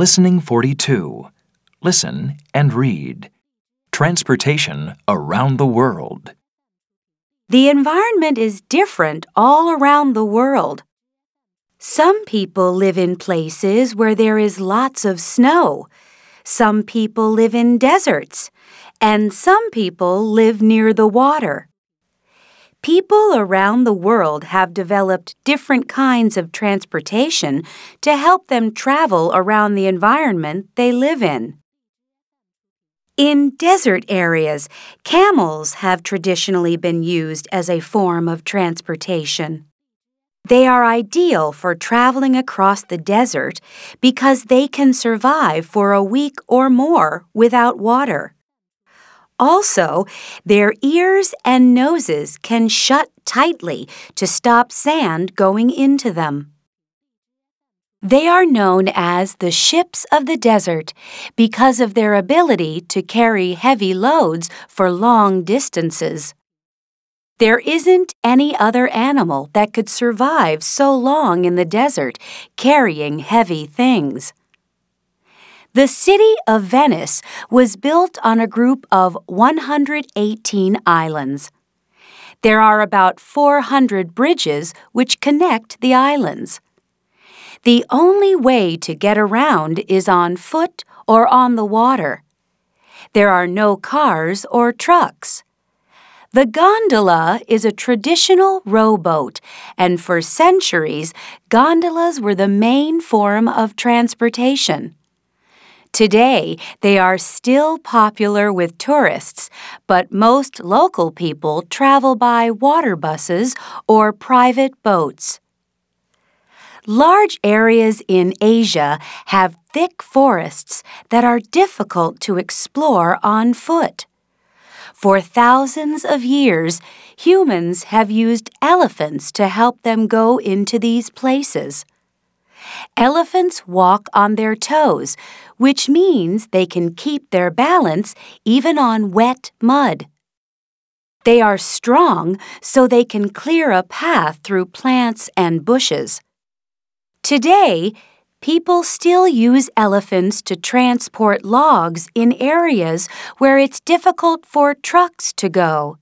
Listening 42. Listen and read. Transportation around the world. The environment is different all around the world. Some people live in places where there is lots of snow. Some people live in deserts. And some people live near the water. People around the world have developed different kinds of transportation to help them travel around the environment they live in. In desert areas, camels have traditionally been used as a form of transportation. They are ideal for traveling across the desert because they can survive for a week or more without water. Also, their ears and noses can shut tightly to stop sand going into them. They are known as the ships of the desert because of their ability to carry heavy loads for long distances. There isn't any other animal that could survive so long in the desert carrying heavy things. The city of Venice was built on a group of 118 islands. There are about 400 bridges which connect the islands. The only way to get around is on foot or on the water. There are no cars or trucks. The gondola is a traditional rowboat, and for centuries, gondolas were the main form of transportation. Today, they are still popular with tourists, but most local people travel by water buses or private boats. Large areas in Asia have thick forests that are difficult to explore on foot. For thousands of years, humans have used elephants to help them go into these places. Elephants walk on their toes, which means they can keep their balance even on wet mud. They are strong so they can clear a path through plants and bushes. Today, people still use elephants to transport logs in areas where it's difficult for trucks to go.